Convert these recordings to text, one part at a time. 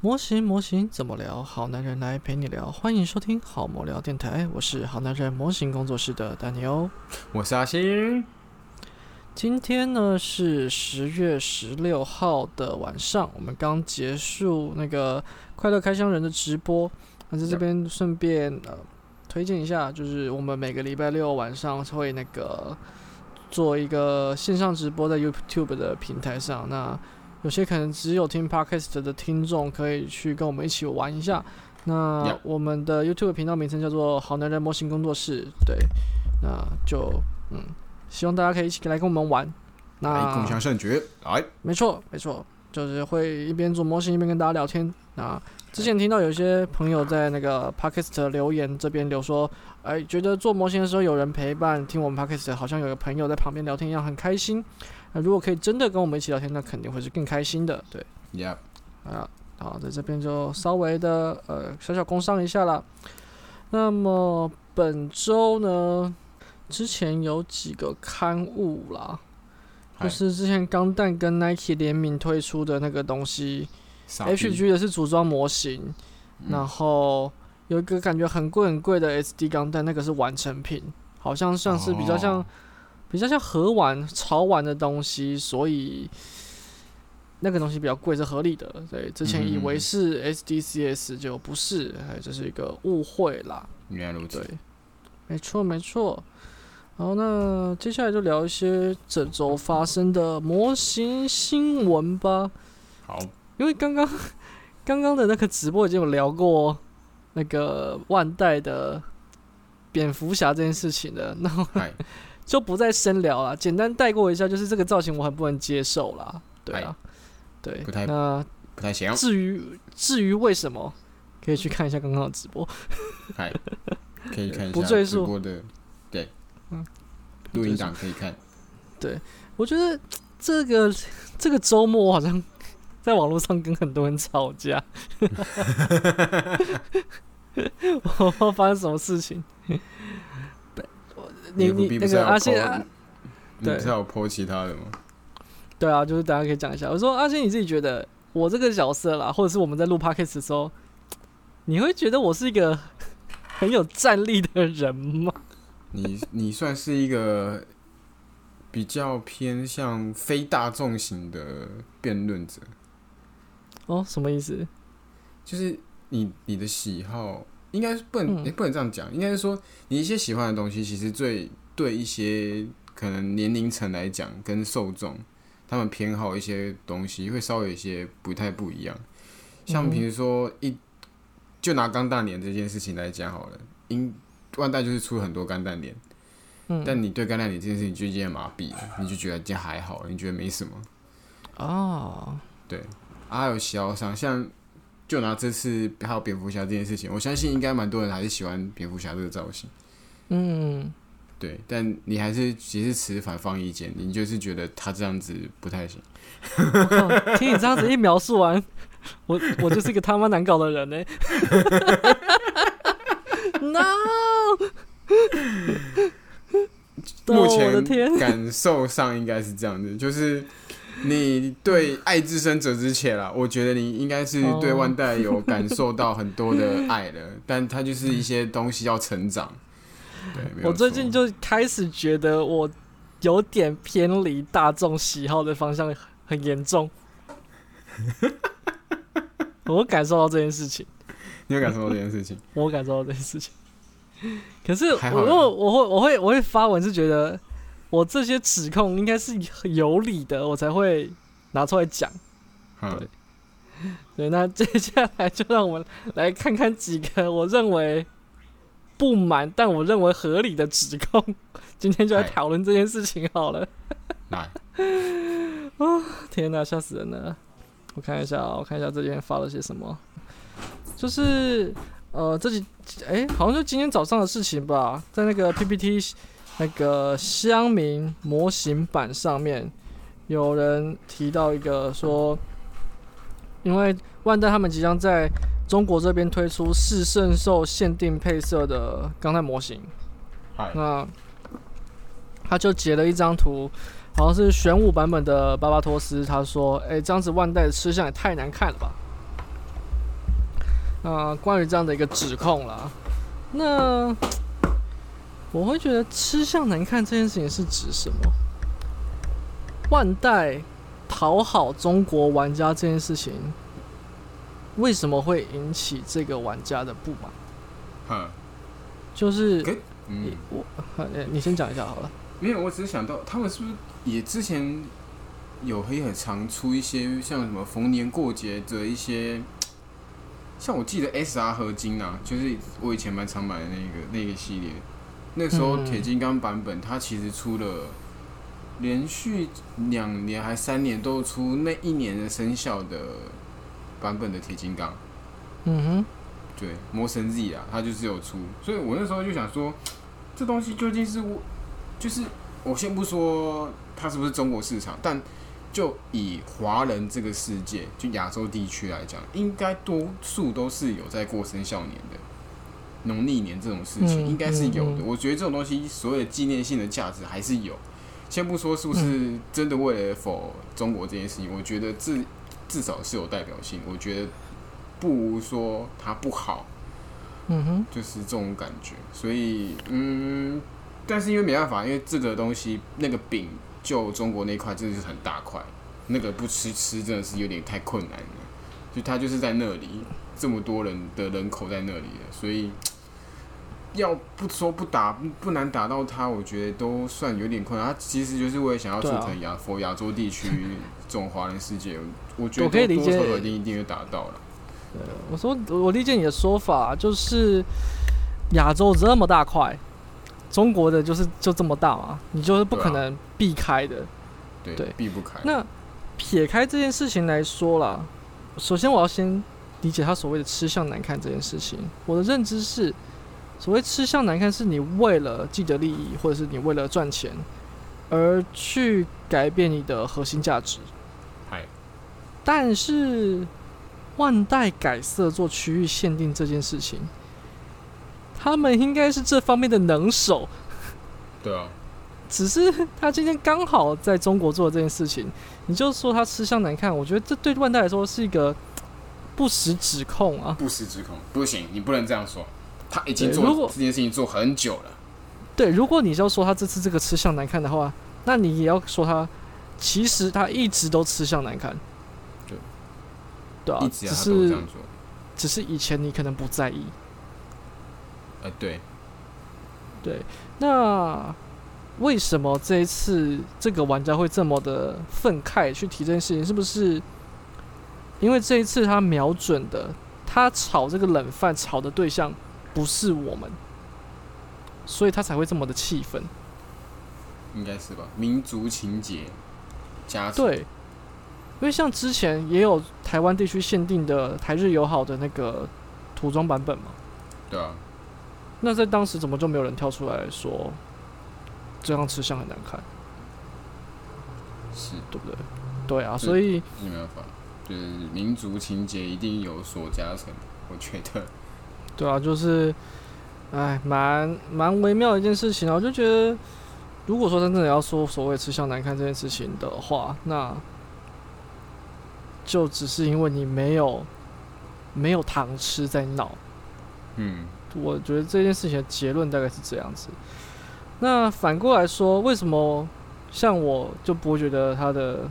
模型模型怎么聊？好男人来陪你聊，欢迎收听好模聊电台，我是好男人模型工作室的丹尼欧。我是阿星。今天呢是十月十六号的晚上，我们刚结束那个快乐开箱人的直播，那在这边顺便呃推荐一下，就是我们每个礼拜六晚上会那个做一个线上直播在 YouTube 的平台上，那。有些可能只有听 podcast 的听众可以去跟我们一起玩一下。那我们的 YouTube 频道名称叫做“好男人模型工作室”，对，那就嗯，希望大家可以一起来跟我们玩。那共享胜局，来，没错没错，就是会一边做模型一边跟大家聊天。那之前听到有些朋友在那个 podcast 留言这边留说，哎，觉得做模型的时候有人陪伴，听我们 podcast 好像有个朋友在旁边聊天一样，很开心。那如果可以真的跟我们一起聊天，那肯定会是更开心的，对。Yeah。啊，好，在这边就稍微的呃小小工商一下啦。那么本周呢，之前有几个刊物啦，就是之前钢弹跟 Nike 联名推出的那个东西，HG 的是组装模型，然后有一个感觉很贵很贵的 SD 钢弹，那个是完成品，好像像是比较像。比较像盒玩、潮玩的东西，所以那个东西比较贵是合理的。对，之前以为是 SDCS 就不是，哎，这是一个误会啦。原来如此。对，没错没错。好，那接下来就聊一些这周发生的模型新闻吧。好，因为刚刚 刚刚的那个直播已经有聊过那个万代的蝙蝠侠这件事情了，然后。就不再深聊了，简单带过一下，就是这个造型我很不能接受啦。对啊，对，不太那不太行。至于至于为什么，可以去看一下刚刚的直播。嗨，可以看一下直播的，对，嗯，录音档可以看。对，我觉得这个这个周末我好像在网络上跟很多人吵架。我发生什么事情？你你那个阿信，对，不是有剖其他的吗？对啊，就是大家可以讲一下。我说阿信，你自己觉得我这个角色啦，或者是我们在录 podcast 的时候，你会觉得我是一个很有战力的人吗？你你算是一个比较偏向非大众型的辩论者。哦，什么意思？就是你你的喜好。应该是不能，也不能这样讲。应该是说，你一些喜欢的东西，其实最对一些可能年龄层来讲，跟受众他们偏好一些东西，会稍微有一些不太不一样。像比如说，一就拿钢弹脸这件事情来讲好了，因万代就是出很多钢蛋脸，但你对钢蛋脸这件事情就渐渐麻痹了，你就觉得这还好，你觉得没什么。哦，对，还有小想像。就拿这次还有蝙蝠侠这件事情，我相信应该蛮多人还是喜欢蝙蝠侠这个造型。嗯，对，但你还是其实持反方意见，你就是觉得他这样子不太行。听你这样子一描述完，我我就是一个他妈难搞的人呢。No，目前感受上应该是这样子，就是。你对爱之深者之切啦，我觉得你应该是对万代有感受到很多的爱了，但它就是一些东西要成长。对，我最近就开始觉得我有点偏离大众喜好的方向很严重。我感受到这件事情，你有感受到这件事情？我感受到这件事情。可是我如果我会我会我会发文是觉得。我这些指控应该是有理的，我才会拿出来讲。对，对，那接下来就让我们来看看几个我认为不满但我认为合理的指控。今天就来讨论这件事情好了。来，啊，天哪，吓死人了！我看一下，我看一下这边发了些什么。就是呃，这几哎，好像就今天早上的事情吧，在那个 PPT。那个乡民模型版上面，有人提到一个说，因为万代他们即将在中国这边推出四圣兽限定配色的钢弹模型，那他就截了一张图，好像是玄武版本的巴巴托斯，他说：“哎，这样子万代的吃相也太难看了吧？”啊，关于这样的一个指控啦，那我会觉得吃相难看这件事情是指什么？万代讨好中国玩家这件事情，为什么会引起这个玩家的不满？嗯，就是可嗯，我，呃你先讲一下好了。没有，我只是想到他们是不是也之前有也很常出一些像什么逢年过节的一些，像我记得 S R 合金啊，就是我以前蛮常买的那个那个系列，那时候嗯。铁金刚版本它其实出了连续两年还三年都出那一年的生肖的版本的铁金刚。嗯哼，对，魔神 Z 啊，它就是有出，所以我那时候就想说，这东西究竟是我，就是我先不说它是不是中国市场，但就以华人这个世界，就亚洲地区来讲，应该多数都是有在过生肖年的，农历年这种事情、嗯应该是有的。我觉得这种东西所有的纪念性的价值还是有，先不说是不是真的为了否中国这件事情，我觉得至至少是有代表性，我觉得不如说它不好。嗯哼，就是这种感觉。所以，嗯，但是因为没办法，因为这个东西那个饼就中国那块真的是很大块，那个不吃吃真的是有点太困难了。就它就是在那里，这么多人的人口在那里了，所以要不说不打不不难打到他，我觉得都算有点困难。他其实就是为了想要做对啊成亚佛亚洲地区这种华人世界，我觉得我可以理解多多少少一定一定会达到了。我说我理解你的说法，就是亚洲这么大块，中国的就是就这么大嘛，你就是不可能避开的。对，对避不开。那撇开这件事情来说啦，首先我要先理解他所谓的吃相难看这件事情。我的认知是，所谓吃相难看，是你为了既得利益，或者是你为了赚钱，而去改变你的核心价值。嗨，但是万代改色做区域限定这件事情，他们应该是这方面的能手，对啊，只是他今天刚好在中国做这件事情，你就说他吃相难看，我觉得这对万代来说是一个不实指控啊。不实指控，不行，你不能这样说。他已经做这件事情做很久了，对，如果你要说他这次这个吃相难看的话，那你也要说他其实他一直都吃相难看。对，对啊，只是。只是以前你可能不在意。呃，对，对，那为什么这一次这个玩家会这么的愤慨去提这件事情？是不是因为这一次他瞄准的，他炒这个冷饭炒的对象不是我们，所以他才会这么的气愤？应该是吧？民族情节加成，对，因为像之前也有台湾地区限定的台日友好的那个涂装版本嘛，对啊，那在当时怎么就没有人跳出来说这样吃相很难看，是对不对？对啊，所以没办法，就是民族情节一定有所加成，我觉得。对啊，就是，哎，蛮蛮微妙的一件事情啊。我就觉得，如果说真正的要说所谓吃相难看这件事情的话，那就只是因为你没有没有糖吃在闹。嗯，我觉得这件事情的结论大概是这样子。那反过来说，为什么像我就不会觉得他的，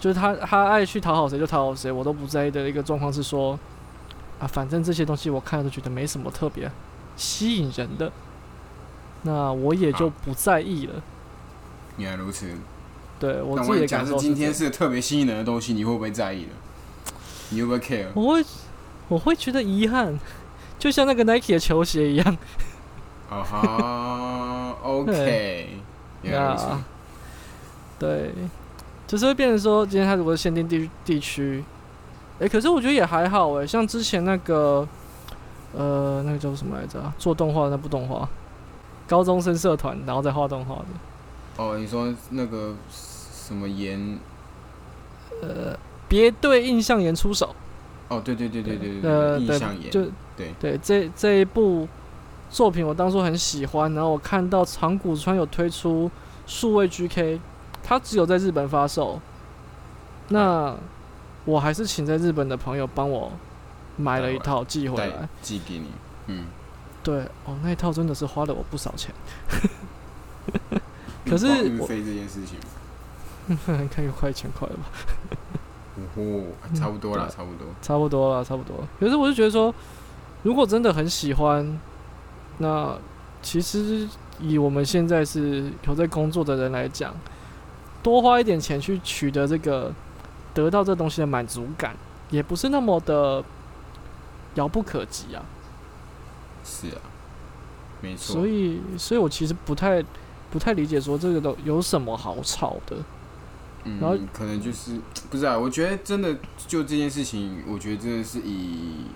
就是他他爱去讨好谁就讨好谁，我都不在意的一个状况是说，啊，反正这些东西我看了都觉得没什么特别吸引人的，那我也就不在意了。原来如此。对我自己的感受今天是特别吸引人的东西，你会不会在意呢？你会不会 care？我会我会觉得遗憾，就像那个 Nike 的球鞋一样。啊哈，OK，原来如此。呀对，就是会变成说，今天它如果是限定地地区，诶，可是我觉得也还好哎，像之前那个，呃，那个叫什么来着啊？做动画那部动画，高中生社团，然后再画动画的，哦，你说那个什么盐？呃，别对印象岩出手，哦，对对对对对对呃，对，对印象岩。就对对这这一部作品，我当初很喜欢，然后我看到长谷川有推出数位 GK，它只有在日本发售，那我还是请在日本的朋友帮我买了一套寄回来。寄给你，嗯，对，哦，那一套真的是花了我不少钱。可是包运我费这件事情，应该有快一千块了吧？哦，差不多了，差不多。差不多了，差不多。可是我就觉得说，如果真的很喜欢，那其实以我们现在是有在工作的人来讲，多花一点钱去取得这个得到这东西的满足感，也不是那么的遥不可及啊。是啊，没错。所以，所以我其实不太不太理解说这个都有什么好吵的。嗯然后嗯，可能就是 不是啊。我觉得真的就这件事情，我觉得真的是以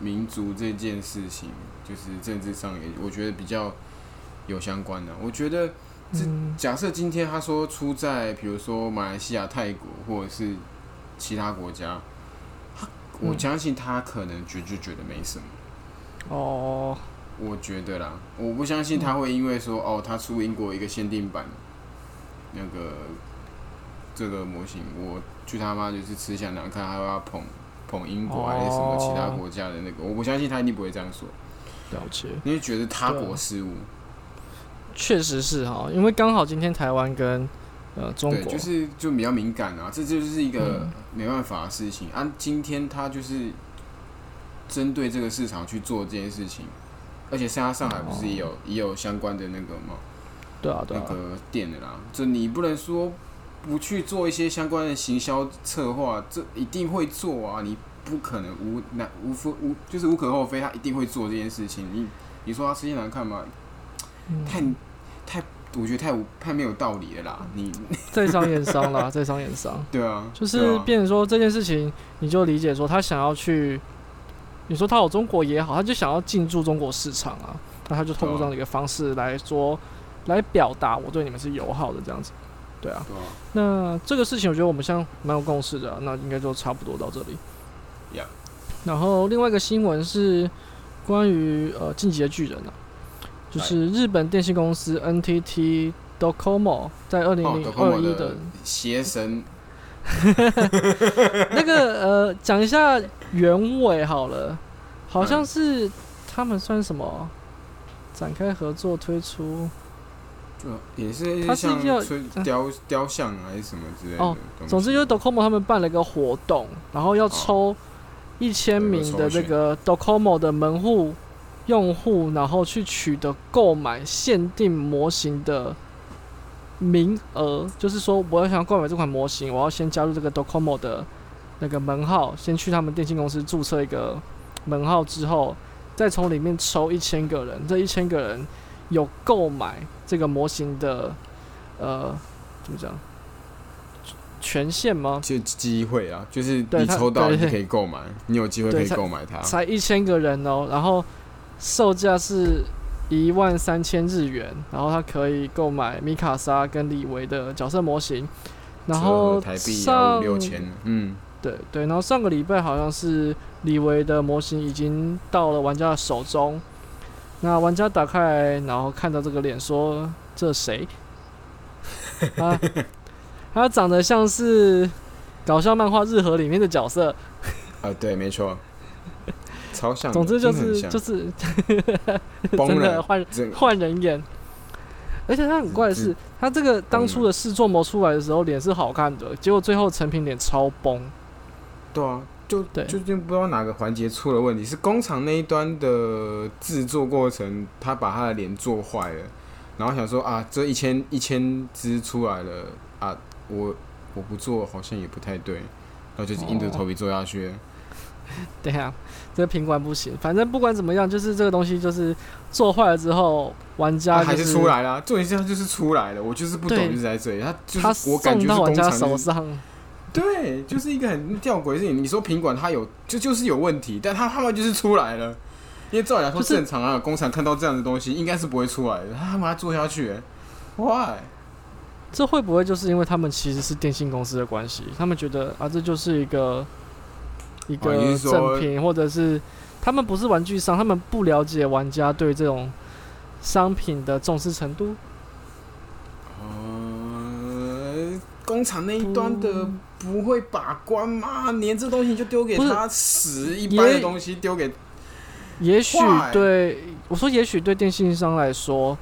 民族这件事情，就是政治上也，我觉得比较有相关的。我觉得这嗯，假设今天他说出在比如说马来西亚、泰国或者是其他国家，他我嗯相信他可能觉就觉得没什么。哦，我觉得啦，我不相信他会因为说哦，他出英国一个限定版，那个这个模型，我去他妈就是吃相难看，还要捧捧英国还是什么其他国家的那个，我不相信他一定不会这样说，了解。因为觉得他国失误，确实是哈，因为刚好今天台湾跟呃中对，国就是就比较敏感啊，这就是一个嗯没办法的事情。啊，今天他就是针对这个市场去做这件事情，而且现在上海不是也有、也有相关的那个吗？对啊对啊，那个店的啦，就你不能说不去做一些相关的行销策划，这一定会做啊，你不可能无难无非无就是无可厚非，他一定会做这件事情。你你说他吃相难看吗？嗯太太，我觉得太无太没有道理了啦。你在商言商啦，在商言商，对啊，就是变成说这件事情，你就理解说他想要去，你说他有中国也好，他就想要进驻中国市场啊，那他就透过这样的一个方式来说，来表达我对你们是友好的这样子，对啊。那这个事情我觉得我们像蛮有共识的啊、那应该就差不多到这里。Yeah 然后另外一个新闻是关于呃《进击的巨人》啊，就是日本电信公司 NTT Docomo 在二零哦零二一的的邪神，那个呃，讲一下原委好了，好像是他们算什么？展开合作推出？就也是他是要雕雕像啊还是什么之类的哦。总之就是 Docomo 他们办了一个活动，然后要抽一千名的这个 Docomo 的门户用户，然后去取得购买限定模型的名额。就是说，我要想要购买这款模型，我要先加入这个 Docomo 的那个门号，先去他们电信公司注册一个门号之后，再从里面抽一千个人，这一千个人有购买这个模型的呃怎么讲？权限吗？就机会啊，就是你抽到你可以购买，你有机会可以购买它。才一千个人哦，然后售价是一万三千日元，然后它可以购买米卡莎跟李维的角色模型，然后台币六千，嗯，对对，然后上个礼拜好像是李维的模型已经到了玩家的手中，那玩家打开来，然后看到这个脸说：“这谁？” 啊，他长得像是搞笑漫画《日和》里面的角色。啊，对，没错，超像。总之就是就是崩 真的了，换换人演，而且他很怪的是，他这个当初的试做模出来的时候脸是好看的，结果最后成品脸超崩。对啊，就对究竟不知道哪个环节出了问题，是工厂那一端的制作过程，他把他的脸做坏了，然后想说啊，这一千一千只出来了啊，我我不做好像也不太对，然后就硬着头皮做下去了。对呀、这个品管不行，反正不管怎么样，就是这个东西就是做坏了之后，玩家、就是他还是出，来了，重点是他就是出来了，我就是不懂对就是在这里，他就他是我感觉到玩家工厂手上。对，就是一个很吊诡的事情。你说品管他有就就是有问题，但他他们就是出来了。因为照理来说正常啊，工厂看到这样的东西应该是不会出来的，他们还做下去欸，why？这会不会就是因为他们其实是电信公司的关系？他们觉得啊，这就是一个一个赠品，或者是他们不是玩具商，他们不了解玩家对这种商品的重视程度。呃，工工厂那一端的不会把关吗？连这东西就丢给他死一般的东西丢给也许对我说，也许对电信商来说，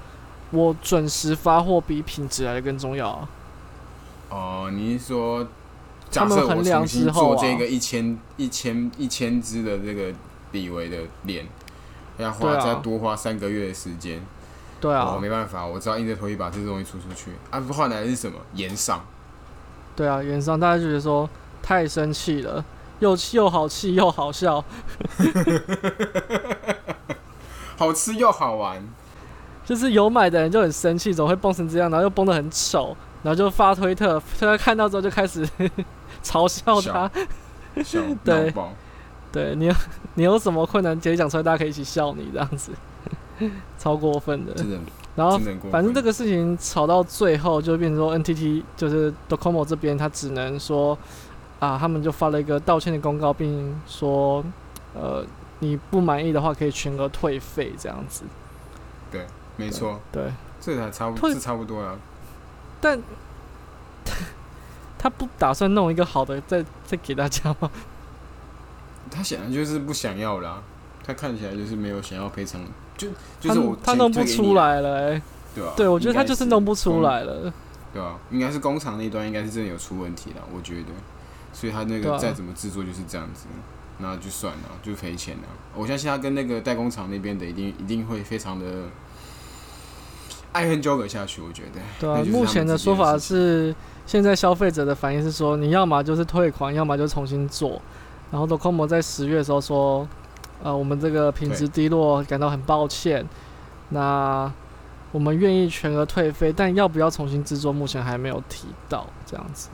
我准时发货比品质来的更重要啊。哦，你是说，假设我重新做这个一千一千一千只的这个李维的脸，要花再多花三个月的时间，对啊我，没办法，我只好硬着头皮把这东西出出去。啊，不换来的是什么？延上。对啊，原上大家就觉得说太生气了，又气又好气又好笑，好吃又好玩，就是有买的人就很生气，怎么会崩成这样，然后又崩得很丑，然后就发推特，推特看到之后就开始 嘲笑他。笑对。对你有你有什么困难直接讲出来，大家可以一起笑你这样子，超过分的。真的，然后反正这个事情吵到最后，就变成说 NTT 就是 Docomo 这边，他只能说啊，他们就发了一个道歉的公告，并说呃你不满意的话可以全额退费这样子。对没错，对，这还差不退这差不多了。但他不打算弄一个好的再再给大家吗？他显然就是不想要啦，他看起来就是没有想要赔偿，就就是他弄不出来了、欸，对吧、对我觉得他就是弄不出来了。对吧、应该是工厂那端应该是真的有出问题了，我觉得，所以他那个再怎么制作就是这样子，那就算了，就赔钱了。我相信他跟那个代工厂那边的一定一定会非常的爱恨交葛下去，我觉得。对啊目前的说法是，现在消费者的反应是说，你要么就是退款，要么就重新做。然后 Docomo 在十月的时候说，呃，我们这个品质低落，感到很抱歉。那我们愿意全额退费，但要不要重新制作，目前还没有提到这样子。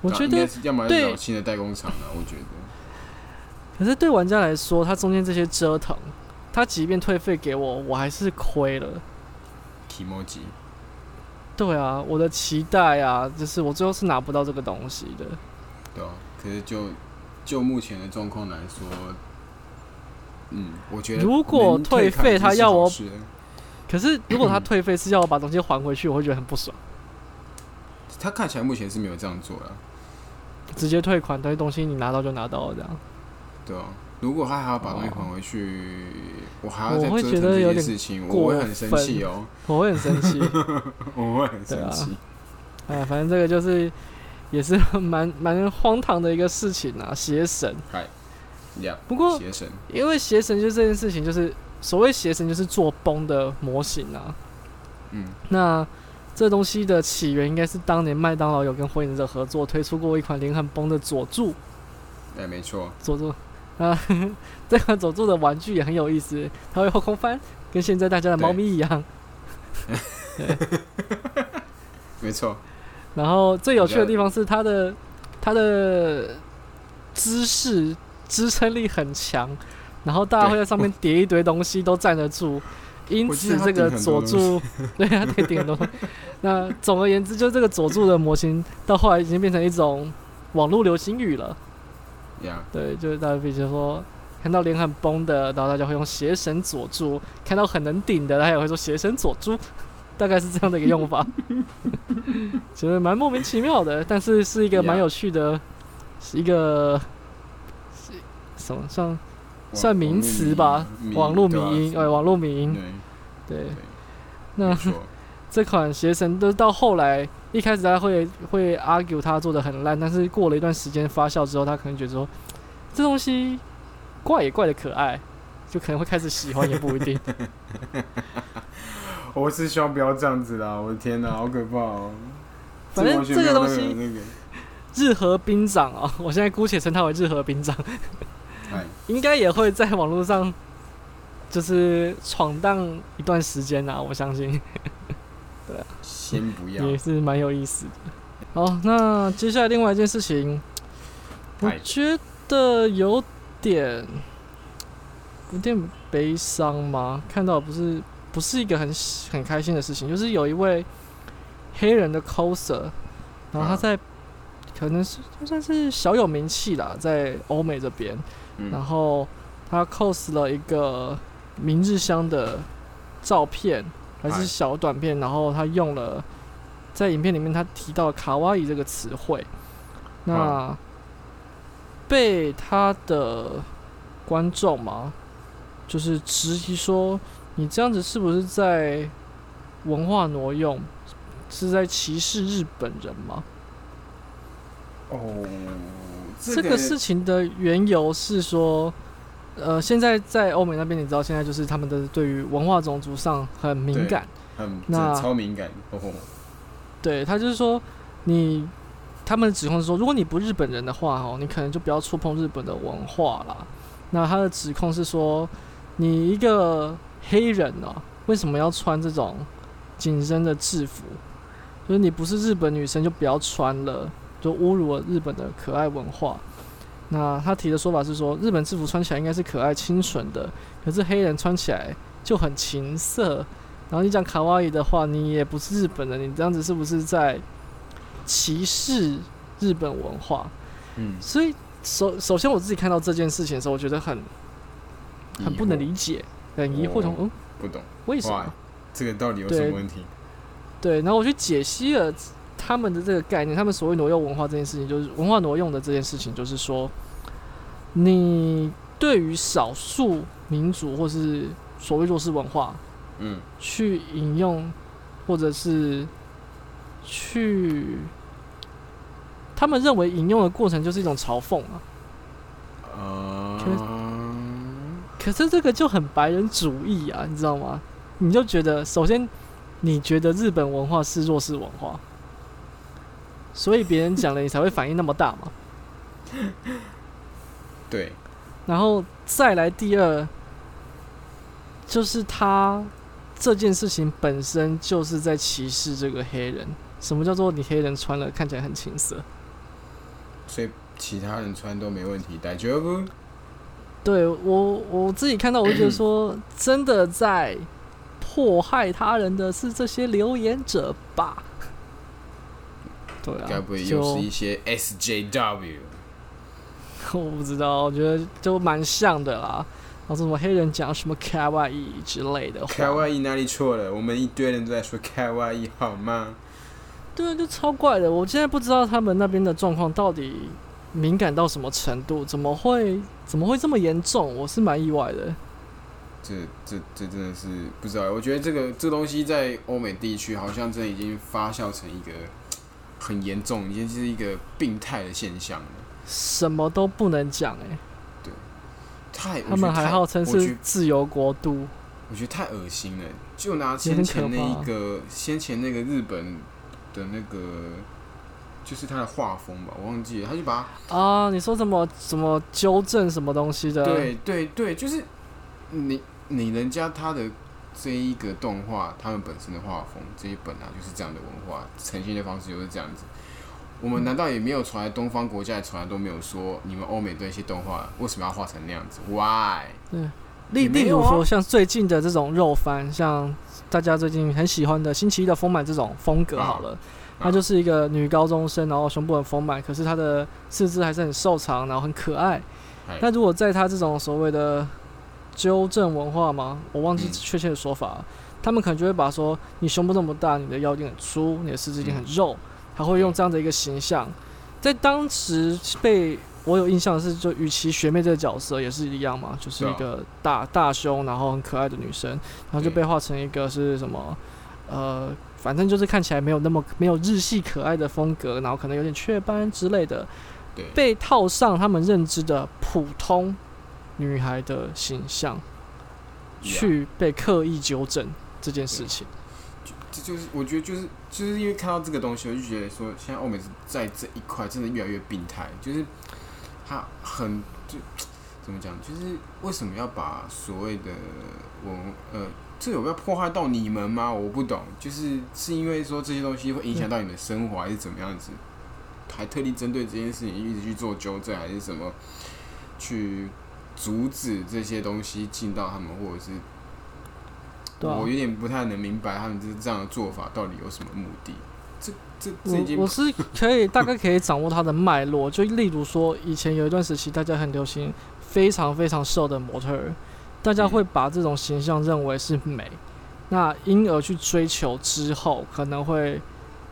我觉得，要么找新的代工厂了，我觉得。可是对玩家来说，他中间这些折腾，他即便退费给我，我还是亏了。Kimoji，对啊，我的期待啊，就是我最后是拿不到这个东西的。对啊，可是就就目前的状况来说，嗯，我觉得如果退费他要我可是如果他退费是要我把东西还回去，我会觉得很不爽。他看起来目前是没有这样做了，直接退款，但是东西你拿到就拿到了，这样。对啊。如果他还要把东西还回去，我还要再折腾这些觉得有点事情，我会很生气哦，我会很生气。我会很生气。哎，反正这个就是也是 蛮蛮荒唐的一个事情啊，邪神。呀，不过邪神，因为邪神就是这件事情，就是所谓邪神就是做崩的模型啊。嗯，那这东西的起源应该是当年麦当劳有跟火影忍者合作推出过一款连很崩的佐助哎，没错，佐助啊，这款佐助的玩具也很有意思，它会后空翻，跟现在大家的猫咪一样。没错，然后最有趣的地方是它的它的姿势支撑力很强，然后大家会在上面叠一堆东西都站得住，因此这个佐助 对它可以顶很多东西。那总而言之，就这个佐助的模型到后来已经变成一种网络流行语了。呀，对，就是大家比如说看到脸很崩的，然后大家会用邪神佐助；看到很能顶的，他也会说邪神佐助，大概是这样的一个用法。其实蛮莫名其妙的，但是是一个蛮有趣的，是一个是什么算算名词吧？网络名音，呃，网络名音，对，那，这款邪神都到后来，一开始大家会会 argue 他做的很烂，但是过了一段时间发酵之后，他可能觉得说这东西怪也怪的可爱，就可能会开始喜欢，也不一定。我是希望不要这样子啦！我的天哪，好可怕哦！反正这个东西日和兵长啊，我现在姑且称他为日和兵长，哎，应该也会在网络上就是闯荡一段时间啊，我相信先不要，也是蛮有意思的。好，那接下来另外一件事情，我哎觉得有点有点悲伤吗？看到不是不是一个很很开心的事情，就是有一位黑人的 coser，然后他啊。在、可能是就算是小有名气啦，在欧美这边，然嗯，后他 cos 了一个明日香的照片，还是哎。小短片，然后他用了在影片里面他提到卡哇伊这个词汇，那被他的观众嘛，就是质疑说，你这样子是不是在文化挪用，是在歧视日本人吗？哦，这个事情的缘由是说，呃，现在在欧美那边，你知道，现在就是他们的对于文化种族上很敏感，很那超敏感。哦，对他就是说，你他们的指控是说，如果你不日本人的话，哦，你可能就不要触碰日本的文化啦。那他的指控是说，你一个黑人哦、为什么要穿这种紧身的制服？就是你不是日本女生就不要穿了，就侮辱了日本的可爱文化。那他提的说法是说，日本制服穿起来应该是可爱清纯的，可是黑人穿起来就很情色。然后你讲卡哇伊的话，你也不是日本人，你这样子是不是在歧视日本文化？嗯，所以首首先我自己看到这件事情的时候，我觉得很很不能理解，很疑惑，从嗯不懂为什么？这个到底有什么问题？对，然后我去解析了他们的这个概念，他们所谓挪用文化这件事情，就是文化挪用的这件事情，就是说，你对于少数民族或是所谓弱势文化嗯，去引用，或者是去，他们认为引用的过程就是一种嘲讽啊。呃，可是这个就很白人主义啊，你知道吗？你就觉得，首先你觉得日本文化是弱势文化，所以别人讲了你才会反应那么大嘛。对，然后再来第二，就是他这件事情本身就是在歧视这个黑人。什么叫做你黑人穿了看起来很青涩？所以其他人穿都没问题，大丈夫。对我我自己看到，我就觉得说，真的在迫害他人的是这些留言者吧？对啊，该不会又是一些 SJW？我不知道，我觉得都蛮像的啦。然后什么黑人讲什么卡哇伊之类的话，卡哇伊哪里错了？我们一堆人都在说卡哇伊，好吗？对啊，就超怪的。我现在不知道他们那边的状况到底敏感到什么程度，怎么会怎么会这么严重？我是蛮意外的。这这这真的是不知道。我觉得这个这个东西在欧美地区好像真的已经发酵成一个很严重，已经是一个病态的现象了。什么都不能讲哎、对太，他们还号称是自由国度，我觉得太恶心了。就拿先前那一个，先前那个日本的那个，就是他的画风吧，我忘记了，他就把啊，你说什么什么纠正什么东西的？对对对，就是你你人家他的这一个动画，他们本身的画风，这一本来就是这样的文化呈现的方式就是这样子。我们难道也没有从来东方国家也从来都没有说你们欧美的一些动画为什么要画成那样子？Why？例也没有啊例如说，像最近的这种肉番，像大家最近很喜欢的星期一的丰满这种风格，好了，她就是一个女高中生，然后胸部很丰满，可是她的四肢还是很瘦长，然后很可爱。哎那如果在她这种所谓的纠正文化吗？我忘记嗯。确切的说法，他们可能就会把说你胸部那么大，你的腰一定很粗，你的四肢一定很肉，他会用这样的一个形象，在当时被我有印象的是，就与其学妹这个角色也是一样嘛，就是一个大大胸，然后很可爱的女生，然后就被画成一个是什么，呃，反正就是看起来没有那么没有日系可爱的风格，然后可能有点雀斑之类的，被套上他们认知的普通女孩的形象，去被刻意纠正这件事情。这就是我觉得就是就是因为看到这个东西，我就觉得说，现在欧美在这一块真的越来越病态，就是他很就怎么讲，就是为什么要把所谓的文呃，这有要破坏到你们吗？我不懂，就是是因为说这些东西会影响到你们的生活，还是怎么样子？还特地针对这件事情一直去做纠正，还是什么去阻止这些东西进到他们，或者是我有点不太能明白他们这这样的做法到底有什么目的。这这这我我是可以大概可以掌握它的脉络，就例如说，以前有一段时期，大家很流行非常非常瘦的模特儿，大家嗯会把这种形象认为是美，那因而去追求之后，可能会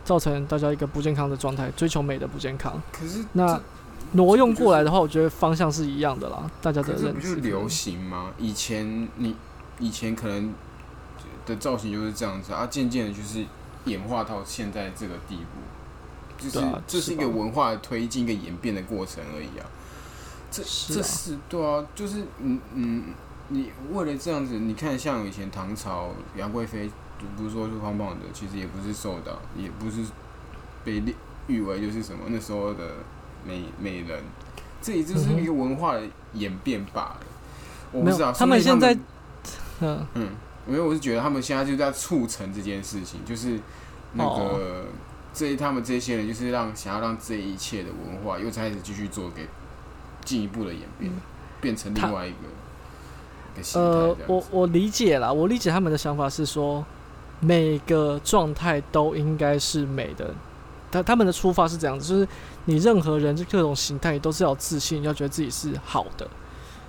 造成大家一个不健康的状态，追求美的不健康。可是那这挪用过来的话，我觉得方向是一样的啦，大家的可是认知。不就流行吗？以前你以前可能的造型就是这样子啊，渐渐的就是演化到现在这个地步，就是、啊这是一个文化的推进、一个演变的过程而已啊。这这是对啊，就是嗯嗯，你为了这样子，你看像以前唐朝杨贵妃，就不是说是胖胖的，其实也不是瘦的啊，也不是被列誉为就是什么那时候的美美人，这也就是一个文化的演变罢了。我不知道，他们现在嗯，嗯，因为我是觉得他们现在就在促成这件事情，就是那个、哦这他们这些人就是让想要让这一切的文化又开始继续做给进一步的演变，变成另外一个呃我我理解啦，我理解他们的想法是说，每个状态都应该是美的。他他们的出发是这样子，就是你任何人就各种形态，你都是要有自信，要觉得自己是好的。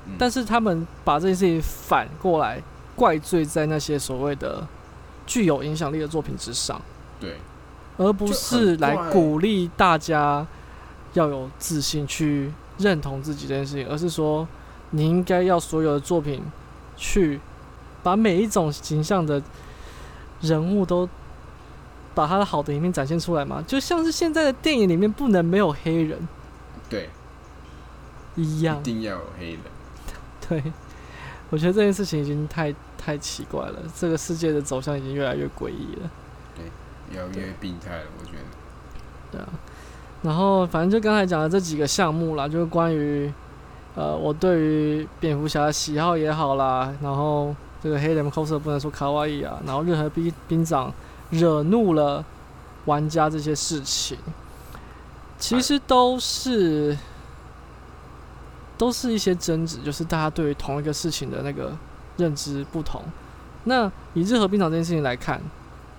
嗯但是他们把这件事情反过来怪罪在那些所谓的具有影响力的作品之上，对而不是来鼓励大家要有自信去认同自己这件事情，而是说你应该要所有的作品去把每一种形象的人物都把他的好的一面展现出来嘛，就像是现在的电影里面不能没有黑人。对，一样。一。定要有黑人，对，我觉得这件事情已经太太奇怪了，这个世界的走向已经越来越诡异了。要越病态了，我觉得。对啊，然后反正就刚才讲的这几个项目啦，就是关于呃我对于蝙蝠侠的喜好也好啦，然后这个黑人 coser 不能说卡哇伊啊，然后任何兵兵长惹怒了玩家这些事情，其实都是都是一些争执，就是大家对于同一个事情的那个认知不同。那以日和兵长这件事情来看，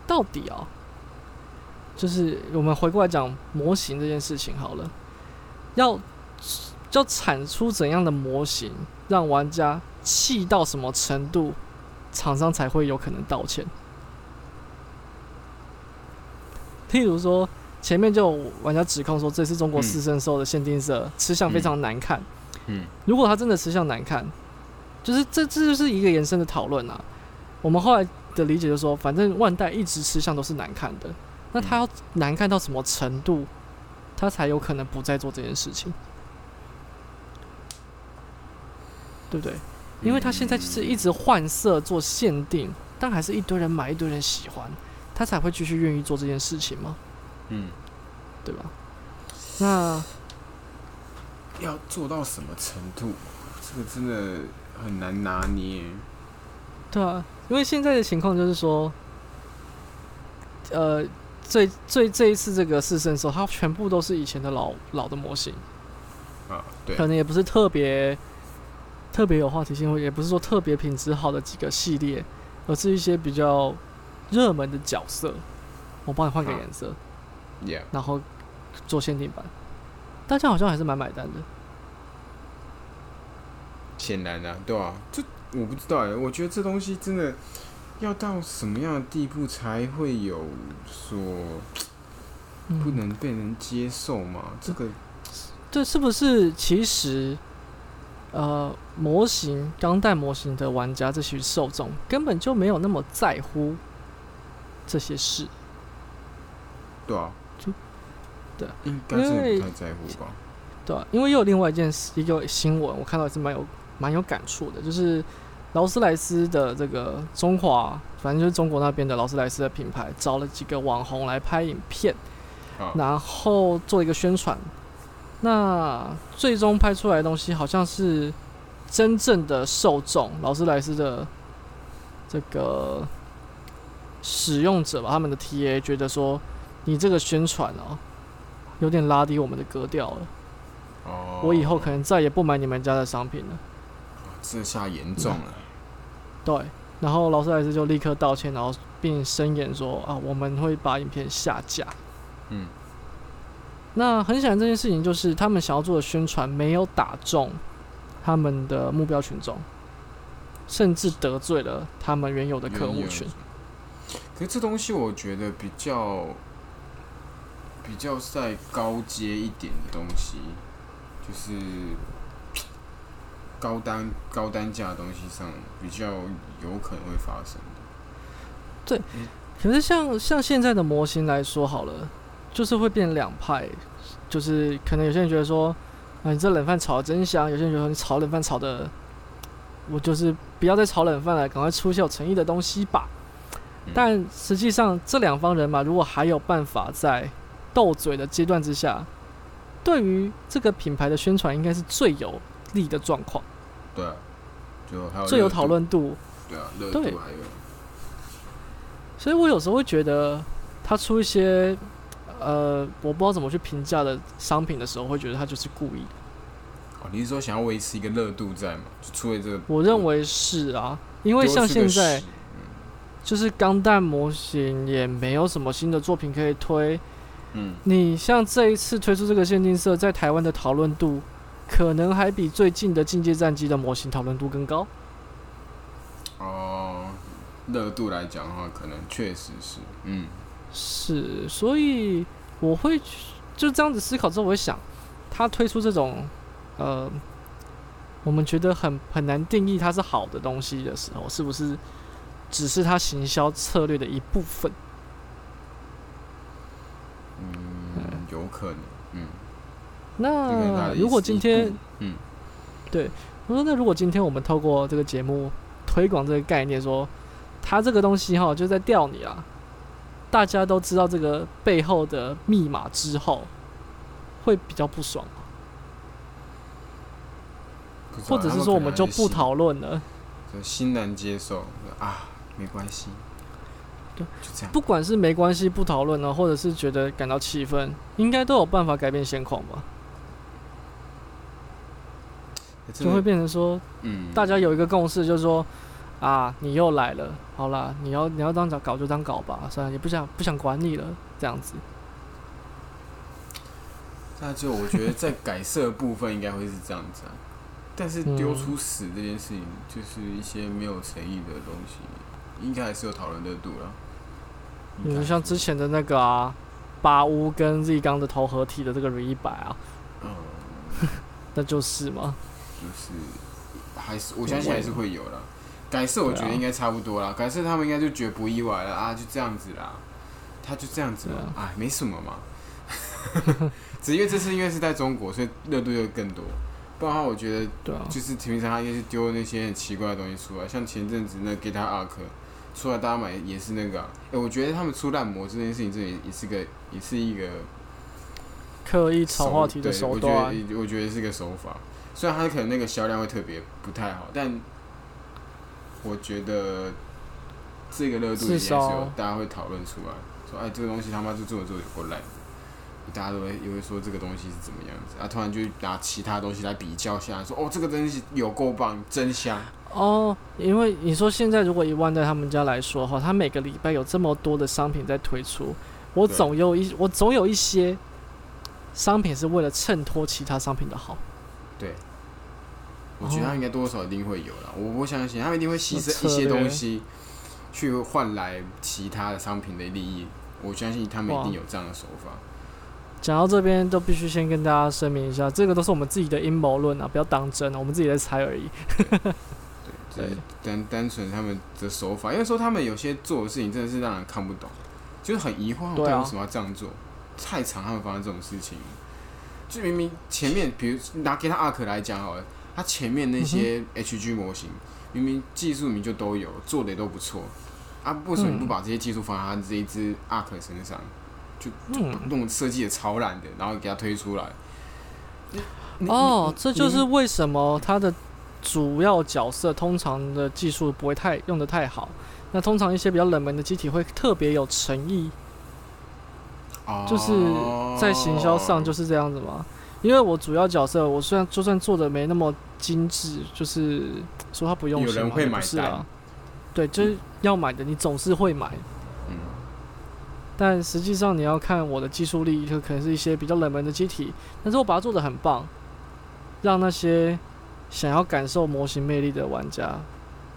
到底啊、就是我们回过来讲模型这件事情好了，要要产出怎样的模型，让玩家气到什么程度，厂商才会有可能道歉。譬如说，前面就有玩家指控说，这次中国嗯四圣兽的限定色吃相非常难看。嗯，如果它真的吃相难看，就是这这就是一个延伸的讨论啊。我们后来的理解就是说，反正万代一直吃相都是难看的，那它要难看到什么程度，它才有可能不再做这件事情，对不对？因为它现在就是一直换色做限定，但还是一堆人买，一堆人喜欢，他才会继续愿意做这件事情吗，嗯，对吧？那要做到什么程度？这个真的很难拿捏。对啊，因为现在的情况就是说，呃，最最这一次这个四圣兽，它全部都是以前的老老的模型，啊，对可能也不是特别特别有话题性，或也不是说特别品质好的几个系列，而是一些比较热门的角色，我帮你换个啊颜色然后做限定版，大家好像还是蛮买单的。显然啊，对啊，这我不知道哎，我觉得这东西真的要到什么样的地步才会有说不嗯，能被人接受嘛？这个这是不是其实？呃，模型钢弹模型的玩家这些受众根本就没有那么在乎这些事，对啊，就对啊，应该真的因为不太在乎吧？对啊、因为又有另外一件事，一个新闻，我看到也是蛮有蛮有感触的，就是劳斯莱斯的这个中华，反正就是中国那边的劳斯莱斯的品牌，找了几个网红来拍影片，啊，然后做一个宣传。那最终拍出来的东西，好像是真正的受众，劳斯莱斯的这个使用者吧，他们的 TA 觉得说，你这个宣传哦，有点拉低我们的格调了。哦，我以后可能再也不买你们家的商品了。这下严重了，对，然后劳斯莱斯就立刻道歉，然后并声言说啊，我们会把影片下架。嗯，那很显然，这件事情就是他们想要做的宣传没有打中他们的目标群众，甚至得罪了他们原有的客户群。可是这东西我觉得比较比较在高阶一点的东西，就是高单高单价的东西上比较有可能会发生的。可是像像现在的模型来说好了，就是会变两派，就是可能有些人觉得说，啊你这冷饭炒的真香，有些人觉得你炒冷饭炒的，我就是不要再炒冷饭了，赶快出一些有诚意的东西吧。嗯但实际上这两方人马如果还有办法在斗嘴的阶段之下，对于这个品牌的宣传应该是最有利的状况，对啊，就还有最有讨论度。对啊，热度对还有所以我有时候会觉得，他出一些呃我不知道怎么去评价的商品的时候，会觉得他就是故意。哦，你是说想要维持一个热度在吗？就出了这个，我认为是啊，因为像现在屎就是钢弹模型也没有什么新的作品可以推。嗯，你像这一次推出这个限定色，在台湾的讨论度，可能还比最近的进阶战机的模型讨论度更高。哦，热度来讲的话，可能确实是，嗯，是，所以我会就这样子思考之后，我会想，他推出这种呃，我们觉得很很难定义它是好的东西的时候，是不是只是他行销策略的一部分？嗯，有可能，嗯，那如果今天嗯，对，我说，那如果今天我们透过这个节目推广这个概念，说他这个东西哈就在钓你啊，大家都知道这个背后的密码之后，会比较不爽或者是说我们就不，讨论了？他们可能还是欣就欣然接受啊，没关系，对，就这样，不管是没关系不讨论呢，或者是觉得感到气愤，应该都有办法改变现况吧？就会变成说，嗯，大家有一个共识，就是说，啊，你又来了，好啦，你要你要当搞搞就当搞吧，算了，也不想不想管你了，这样子。那就我觉得在改色部分应该会是这样子啊，但是嗯丢出屎这件事情，就是一些没有诚意的东西，应该还是有讨论热度了。比如像之前的那个啊，八屋跟 Z 刚的头合体的这个 R 一百啊，嗯，那就是嘛。就是还是我相信还是会有啦。改色我觉得应该差不多啦，改色他们应该就觉得不意外了啊，就这样子啦，他就这样子嘛，对哎，没什么嘛。只因为这次因为是在中国，所以热度又更多。不然的话，我觉得就是平常他应该是丢那些很奇怪的东西出来，像前阵子那 Guitar Arc 出来，大家买也是那个、啊。哎、我觉得他们出烂模这件事情，这也也是个也是一个刻意炒话题的对我觉手段。得我觉得是个手法。虽然它可能那个销量会特别不太好，但我觉得这个热度也是有大家会讨论出来，说哎这个东西他妈就做着做着有够烂的，大家都会也会说这个东西是怎么样子啊，突然就拿其他东西来比较下来，说哦这个东西有够棒，真香。哦，因为你说现在如果以万代他们家来说哈，他每个礼拜有这么多的商品在推出，我总有一我总有一些商品是为了衬托其他商品的好。对，我觉得他应该多少一定会有啦。我我相信他们一定会牺牲一些东西，去换来其他的商品的利益。我相信他们一定有这样的手法。讲到这边，都必须先跟大家声明一下，这个都是我们自己的阴谋论啊，不要当真啊，我们自己在猜而已。对，单单纯他们的手法，因为说他们有些做的事情真的是让人看不懂，就是很疑惑，对啊为什么要这样做？太常他们发生这种事情，就明明前面，比如拿给他阿克来讲好了，他前面那些 HG 模型，明明技术名就都有，做的也都不错，啊，为什么不嗯把这些技术放在他这一只阿克身上？就，弄设计的超烂的，然后给他推出来。哦，这就是为什么他的主要角色通常的技术不会太用的太好。那通常一些比较冷门的机体会特别有诚意，就是在行销上就是是这样子嘛。因为我主要角色，我虽然就算做的没那么精致，就是说他不用心嘛，不有人会买是啊。对，就是要买的，你总是会买。嗯但实际上你要看我的技术力，就可能是一些比较冷门的机体，但是我把它做的很棒，让那些想要感受模型魅力的玩家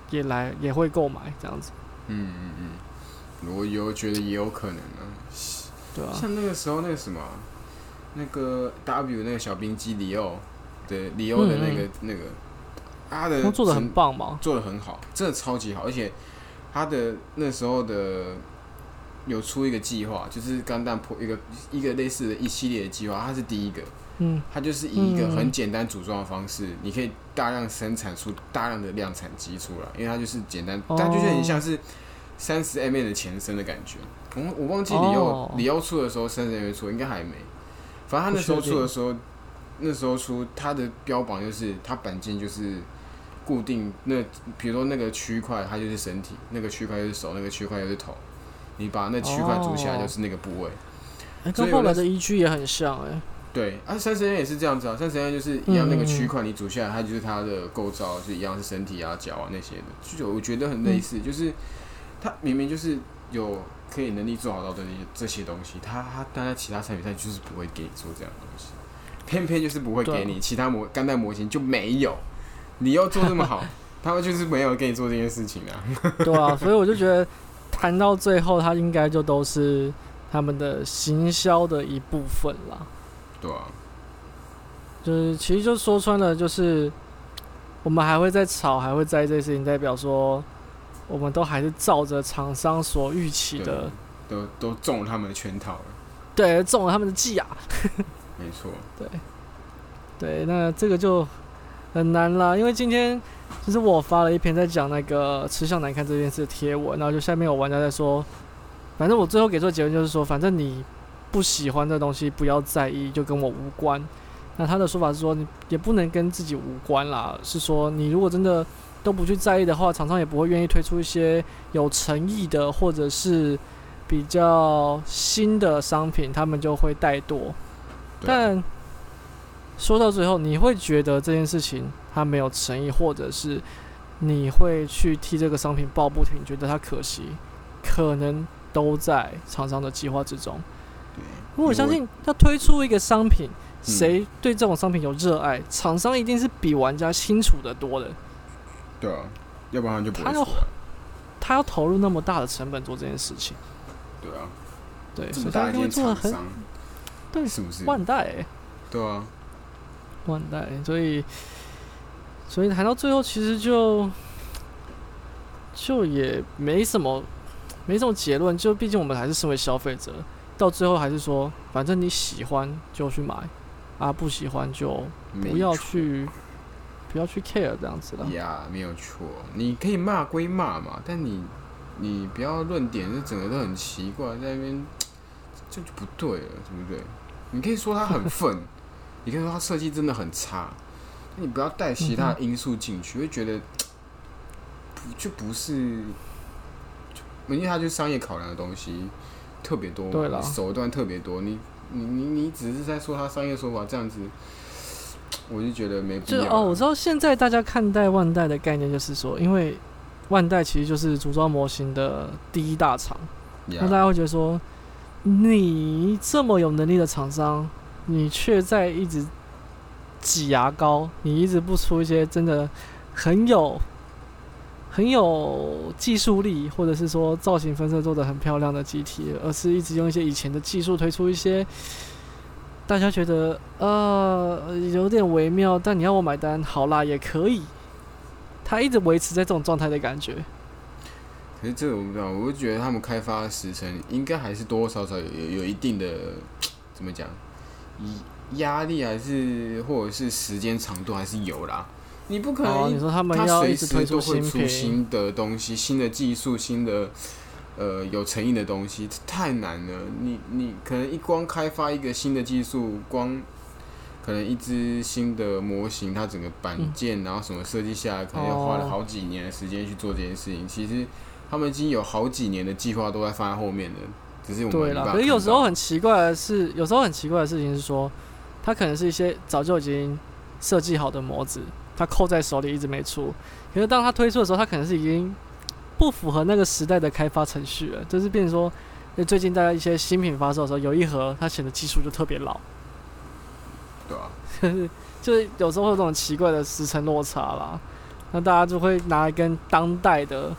也来也会购买这样子。嗯嗯嗯，我有觉得也有可能啊。对啊，像那个时候那个什么，那个 W 那个小冰机里奥的里奥的那个、那个，他的他做的很棒嘛。做的很好，真的超级好，而且他的那时候的有出一个计划，就是钢弹破一个一个类似的一系列的计划，他是第一个，嗯，它就是以一个嗯很简单组装的方式，你可以大量生产出大量的量产机出来，因为它就是简单，哦它就是很像是三十 mm 的前身的感觉。我我忘记里奥哦里奥出的时候三十 mm 出，应该还没。反正他那时候出的时候，那时候出它的标榜就是它板件就是固定，那比如说那个区块它就是身体，那个区块就是手，那个区块就是头。你把那区块组起来哦就是那个部位。跟后来的 EG 也很像哎、对，啊，三十 N 也是这样子啊，三十 N 就是一样那个嗯区块，你组下来，它就是它的构造是一样，是身体啊、脚啊那些的，就我觉得很类似，就是它明明就是有可以能力做好到的那些这些东西，它它但在其他产品上就是不会给你做这样的东西，偏偏就是不会给你，其他模钢带模型就没有，你要做这么好，他们就是没有给你做这件事情啊，对啊，所以我就觉得谈到最后，它应该就都是他们的行销的一部分啦。对啊，就是其实就说穿了，就是我们还会在吵，还会在意这些事情，代表说我们都还是照着厂商所预期的，都都中了他们的圈套了，对，中了他们的计啊。没错，对，对那这个就很难啦，因为今天就是我发了一篇在讲那个吃相难看这件事的贴文，然后就下面有玩家在说，反正我最后给出的结论就是说，反正你不喜欢的东西不要在意，就跟我无关。那他的说法是说，你也不能跟自己无关啦，是说你如果真的都不去在意的话，厂商也不会愿意推出一些有诚意的或者是比较新的商品，他们就会怠惰。但说到最后，你会觉得这件事情它没有诚意，或者是你会去替这个商品抱不平，觉得它可惜，可能都在厂商的计划之中。对，因为我相信，他推出一个商品，嗯谁对这种商品有热爱，厂商一定是比玩家清楚的多的。对啊，要不然就不会他要，他要投入那么大的成本做这件事情，对啊。对，所以他一定会做的很对是不是？万代、欸。对啊，万代，所以所以谈到最后，其实就就也没什么没什么结论，就毕竟我们还是身为消费者，到最后还是说，反正你喜欢就去买，啊不喜欢就不要去不要去 care 这样子了。呀没有错。你可以骂归骂嘛，但你你不要论点，这整个都很奇怪，在那边 这就不对了，对不对？你可以说他很愤，你可以说他设计真的很差，你不要带其他因素进去，会觉得不就不是，就因为它就是商业考量的东西特别多，对啦手段特别多，你你你你只是在说他商业手法这样子，我就觉得没必要。就哦，我知道现在大家看待万代的概念就是说，因为万代其实就是组装模型的第一大厂。呀那大家会觉得说，你这么有能力的厂商，你却在一直挤牙膏，你一直不出一些真的很有、很有技术力，或者是说造型分色做的很漂亮的机体，而是一直用一些以前的技术推出一些大家觉得呃有点微妙，但你要我买单，好啦，也可以。他一直维持在这种状态的感觉，可是这个我不知道，我就觉得他们开发时程应该还是多多少少有有有一定的怎么讲，压力还是或者是时间长度还是有啦。你不可哦，能你说他们要推时都会出出新的东西、新的技术、新的呃有诚意的东西，这太难了。你你可能一光开发一个新的技术，光可能一只新的模型，它整个板件、然后什么设计下来，可能要花了哦好几年的时间去做这件事情。其实他们已经有好几年的计划都在放在后面了，只是我们可是有时候很奇怪的是，有时候很奇怪的事情是说，它可能是一些早就已经设计好的模子，它扣在手里一直没出。可是当它推出的时候，它可能是已经不符合那个时代的开发程序了，就是变成说，最近大家一些新品发售的时候，有一盒它显得技术就特别老，对啊、就 是就是有时候会有这种奇怪的时程落差啦。那大家就会拿来跟当代的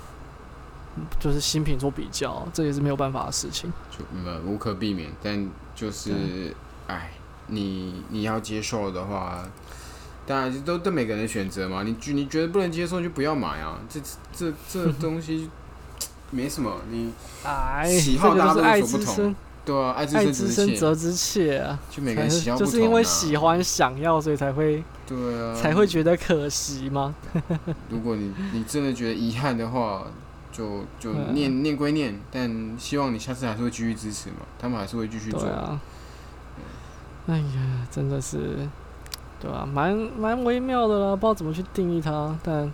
就是新品做比较，这也是没有办法的事情。就呃无可避免，但就是哎，你你要接受的话，当然都对每个人的选择嘛。你觉你觉得不能接受就不要买啊，这这这 东西没什么，你哎，喜好大家都这个就是爱有所不同。之深，对啊，爱之深之深切，责之切啊。就每个人喜好不同、啊，就是因为喜欢想要，所以才会对啊，才会觉得可惜吗？如果你你真的觉得遗憾的话，就就嗯。念、念归念，但希望你下次还是会继续支持嘛，他们还是会继续做。对啊，哎呀，真的是，对吧、蛮蛮微妙的啦，不知道怎么去定义它，但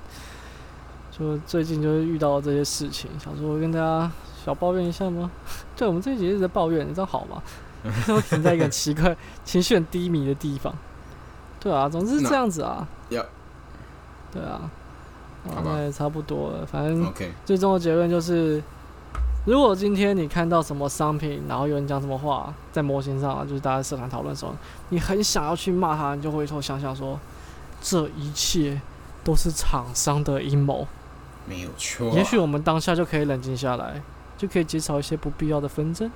就最近就是遇到这些事情，想说跟大家小抱怨一下吗？对，我们这一集一直在抱怨，你知道好吗？都停在一个奇怪、情绪很低迷的地方。对啊，总之是这样子啊。对啊，那也差不多了，反正最终的结论就是，如果今天你看到什么商品，然后有人讲什么话，在模型上啊，就是大家社团讨论的时候，你很想要去骂他，你就回头想想说，这一切都是厂商的阴谋。没有错。也许我们当下就可以冷静下来，就可以减少一些不必要的纷争。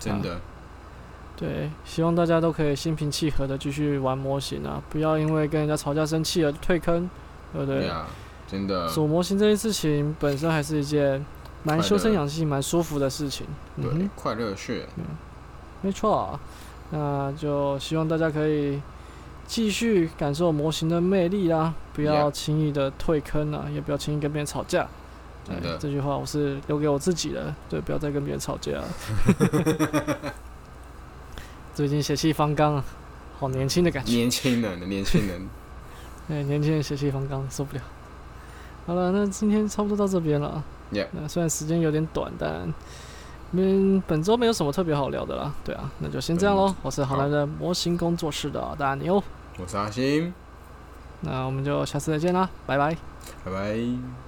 真的，对，希望大家都可以心平气和的继续玩模型啊，不要因为跟人家吵架生气而退坑，对不对？对啊，真的，做模型这件事情本身还是一件蛮修身养性、蛮舒服的事情。嗯对哼，，快乐血，没错啊。那就希望大家可以继续感受模型的魅力啦，不要轻易的退坑啊，也不要轻易跟别人吵架。对这句话我是留给我自己的，对，不要再跟别人吵架了。最近血气方刚啊，好年轻的感觉。年轻人的年轻人，对，年轻人血气方刚，受不了。好了，那今天差不多到这边了。那虽然时间有点短，但嗯，本周没有什么特别好聊的啦。对啊，那就先这样喽。我是好男人模型工作室的大牛，我是阿星，那我们就下次再见啦，拜拜。拜拜。